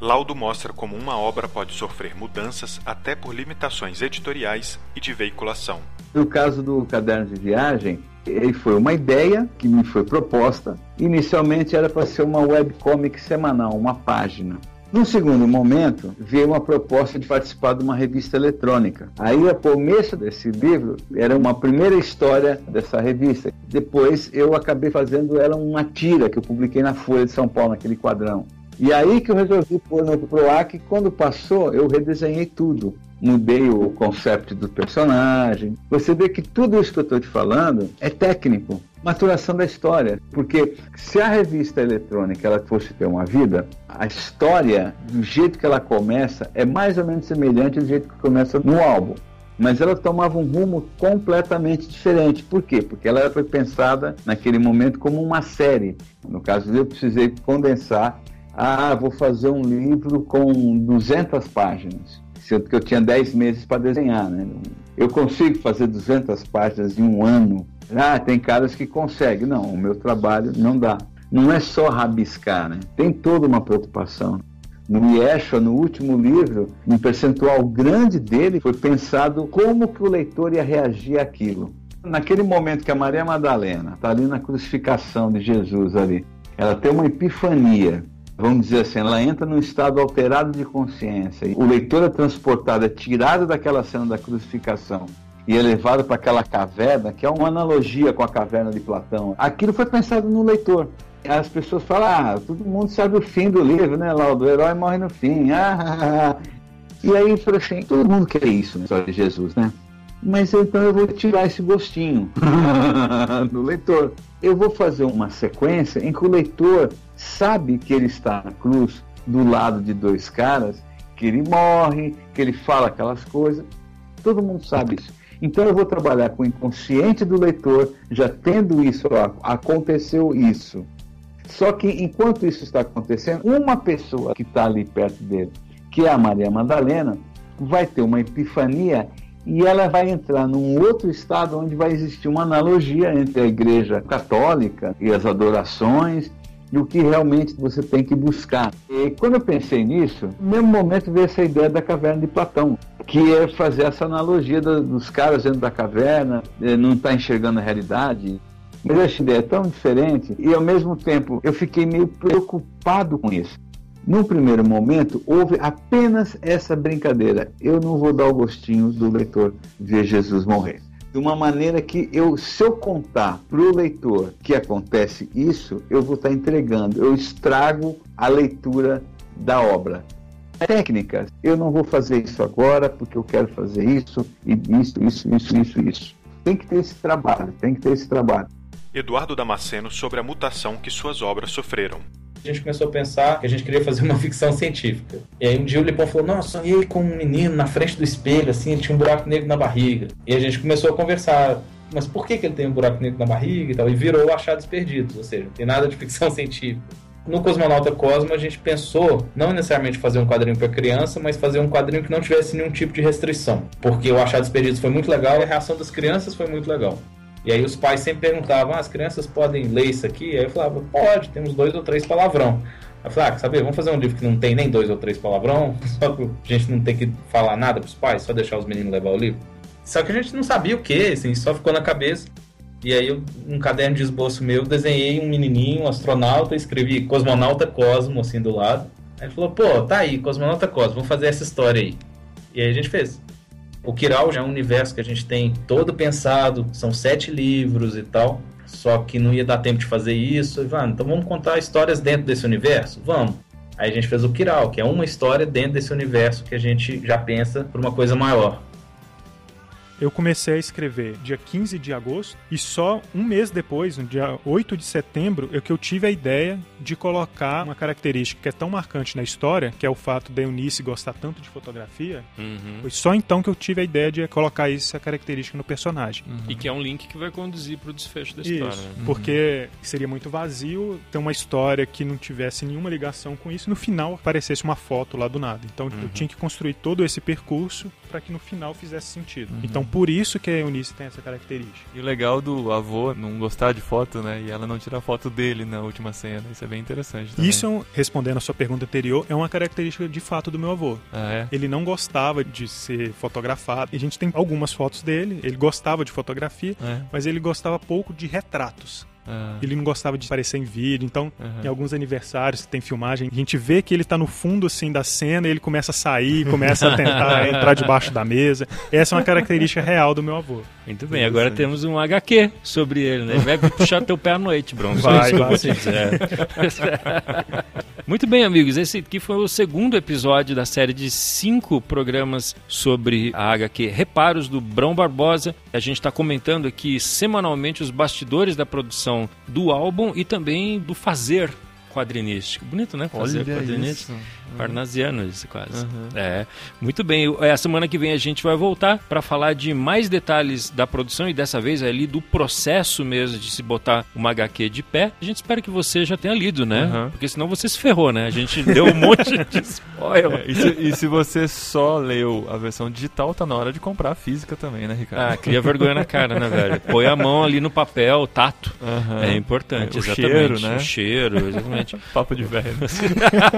Laudo mostra como uma obra pode sofrer mudanças até por limitações editoriais e de veiculação. No caso do caderno de viagem, ele foi uma ideia que me foi proposta. Inicialmente era para ser uma webcomic semanal, uma página. No segundo momento, veio uma proposta de participar de uma revista eletrônica. Aí, o começo desse livro era uma primeira história dessa revista. Depois, eu acabei fazendo ela uma tira que eu publiquei na Folha de São Paulo, naquele quadrão. E aí que eu resolvi pôr no PROAC, quando passou, eu redesenhei tudo. Mudei o conceito do personagem. Você vê que tudo isso que eu estou te falando é técnico, maturação da história. Porque se a revista eletrônica ela fosse ter uma vida, a história, do jeito que ela começa, é mais ou menos semelhante do jeito que começa no álbum mas ela tomava um rumo completamente diferente. Por quê? Porque ela foi pensada naquele momento como uma série. No caso eu precisei condensar ah, vou fazer um livro com 200 páginas, sendo que eu tinha 10 meses para desenhar, né? Eu consigo fazer 200 páginas em um ano? Ah, tem caras que conseguem. Não, o meu trabalho não dá. Não é só rabiscar, né? Tem toda uma preocupação. No Yeshua, no último livro, um percentual grande dele foi pensado como que o leitor ia reagir àquilo. Naquele momento que a Maria Madalena está ali na crucificação de Jesus ali, ela tem uma epifania vamos dizer assim, ela entra num estado alterado de consciência. O leitor é transportado, é tirado daquela cena da crucificação e é levado para aquela caverna, que é uma analogia com a caverna de Platão. Aquilo foi pensado no leitor. As pessoas falam, ah, todo mundo sabe o fim do livro, né, Laudo? O herói morre no fim. Ah, e aí, assim, todo mundo quer isso na história de Jesus, né? Mas então eu vou tirar esse gostinho do leitor. Eu vou fazer uma sequência em que o leitor sabe que ele está na cruz do lado de dois caras, que ele morre, que ele fala aquelas coisas. Todo mundo sabe isso. Então eu vou trabalhar com o inconsciente do leitor, já tendo isso, ó, aconteceu isso. Só que enquanto isso está acontecendo, uma pessoa que está ali perto dele, que é a Maria Madalena, vai ter uma epifania e ela vai entrar num outro estado onde vai existir uma analogia entre a igreja católica e as adorações e o que realmente você tem que buscar. E quando eu pensei nisso, no mesmo momento veio essa ideia da caverna de Platão, que é fazer essa analogia dos caras dentro da caverna, eh, não estar tá enxergando a realidade. Mas essa ideia é tão diferente e ao mesmo tempo eu fiquei meio preocupado com isso. Num primeiro momento, houve apenas essa brincadeira. Eu não vou dar o gostinho do leitor ver Jesus morrer de uma maneira que eu, se eu contar para o leitor que acontece isso, eu vou estar entregando, eu estrago a leitura da obra. Técnicas, eu não vou fazer isso agora porque eu quero fazer isso, e isso, isso, isso, isso, isso. Tem que ter esse trabalho, tem que ter esse trabalho. Eduardo Damasceno sobre a mutação que suas obras sofreram a gente começou a pensar que a gente queria fazer uma ficção científica. E aí um dia o Lipão falou, nossa, sonhei com um menino na frente do espelho, assim, ele tinha um buraco negro na barriga. E a gente começou a conversar, mas por que, que ele tem um buraco negro na barriga e tal? E virou Achados Perdidos, ou seja, não tem nada de ficção científica. No Cosmonauta Cosmo, a gente pensou não necessariamente fazer um quadrinho para criança, mas fazer um quadrinho que não tivesse nenhum tipo de restrição. Porque o Achados Perdidos foi muito legal e a reação das crianças foi muito legal. E aí os pais sempre perguntavam, ah, as crianças podem ler isso aqui? Aí eu falava, pode, temos dois ou três palavrão. Eu falei, ah, saber, vamos fazer um livro que não tem nem dois ou três palavrão, só que a gente não tem que falar nada pros pais, só deixar os meninos levar o livro. Só que a gente não sabia o que, assim, só ficou na cabeça. E aí, um caderno de esboço meu, desenhei um menininho, um astronauta, escrevi Cosmonauta Cosmo, assim, do lado. Aí ele falou, pô, tá aí, Cosmonauta Cosmo, vamos fazer essa história aí. E aí a gente fez. O Kiral já é um universo que a gente tem todo pensado, são sete livros e tal. Só que não ia dar tempo de fazer isso. Ah, então vamos contar histórias dentro desse universo? Vamos. Aí a gente fez o Kiral, que é uma história dentro desse universo que a gente já pensa por uma coisa maior. Eu comecei a escrever dia 15 de agosto e só um mês depois, no dia 8 de setembro, é que eu tive a ideia de colocar uma característica que é tão marcante na história, que é o fato da Eunice gostar tanto de fotografia. Uhum. Foi só então que eu tive a ideia de colocar essa característica no personagem. Uhum. E que é um link que vai conduzir para o desfecho da isso, história. Né? Porque seria muito vazio ter uma história que não tivesse nenhuma ligação com isso. No final aparecesse uma foto lá do nada. Então eu tinha que construir todo esse percurso para que no final fizesse sentido. Então por isso que a Eunice tem essa característica. E o legal do avô não gostar de foto, né? E ela não tirar foto dele na última cena. Isso é bem interessante. Também. Isso, respondendo a sua pergunta anterior, é uma característica de fato do meu avô. Ah, é? Ele não gostava de ser fotografado. E a gente tem algumas fotos dele. Ele gostava de fotografia, é. mas ele gostava pouco de retratos. Ah. Ele não gostava de aparecer em vídeo, então Aham. em alguns aniversários que tem filmagem, a gente vê que ele tá no fundo assim da cena e ele começa a sair, começa a tentar entrar debaixo da mesa. Essa é uma característica real do meu avô. Muito bem, agora temos um HQ sobre ele, né? Ele vai puxar teu pé à noite, Bron. Só Vai, vai. Muito bem, amigos. Esse aqui foi o segundo episódio da série de cinco programas sobre a HQ Reparos do Brão Barbosa. A gente está comentando aqui semanalmente os bastidores da produção do álbum e também do fazer quadrinístico. Bonito, né? Fazer Olha quadrinístico. isso. Parnasiano isso quase. Uhum. É, muito bem. É, A semana que vem a gente vai voltar para falar de mais detalhes da produção e dessa vez ali do processo mesmo de se botar uma HQ de pé. A gente espera que você já tenha lido, né? Uhum. Porque senão você se ferrou, né? A gente deu um monte de spoiler. É, e, se, e se você só leu a versão digital, tá na hora de comprar a física também, né, Ricardo? Ah, cria vergonha na cara, né, velho? Põe a mão ali no papel, o tato. Aham. É importante, É, o exatamente. cheiro, né? O cheiro, exatamente. Papo de velho.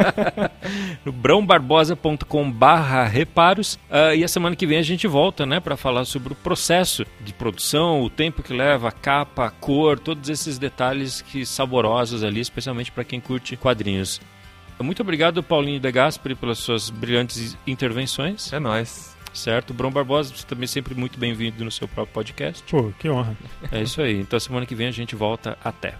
no brãobarbosa.com barra reparos Ah, e a semana que vem a gente volta né para falar sobre o processo de produção o tempo que leva a capa a cor todos esses detalhes que saborosos ali especialmente para quem curte quadrinhos. Muito obrigado Paulinho de Gasperi pelas suas brilhantes intervenções. É nóis. Certo? Brão Barbosa você também sempre muito bem-vindo no seu próprio podcast. Pô, que honra. é isso aí. Então semana que vem a gente volta. Até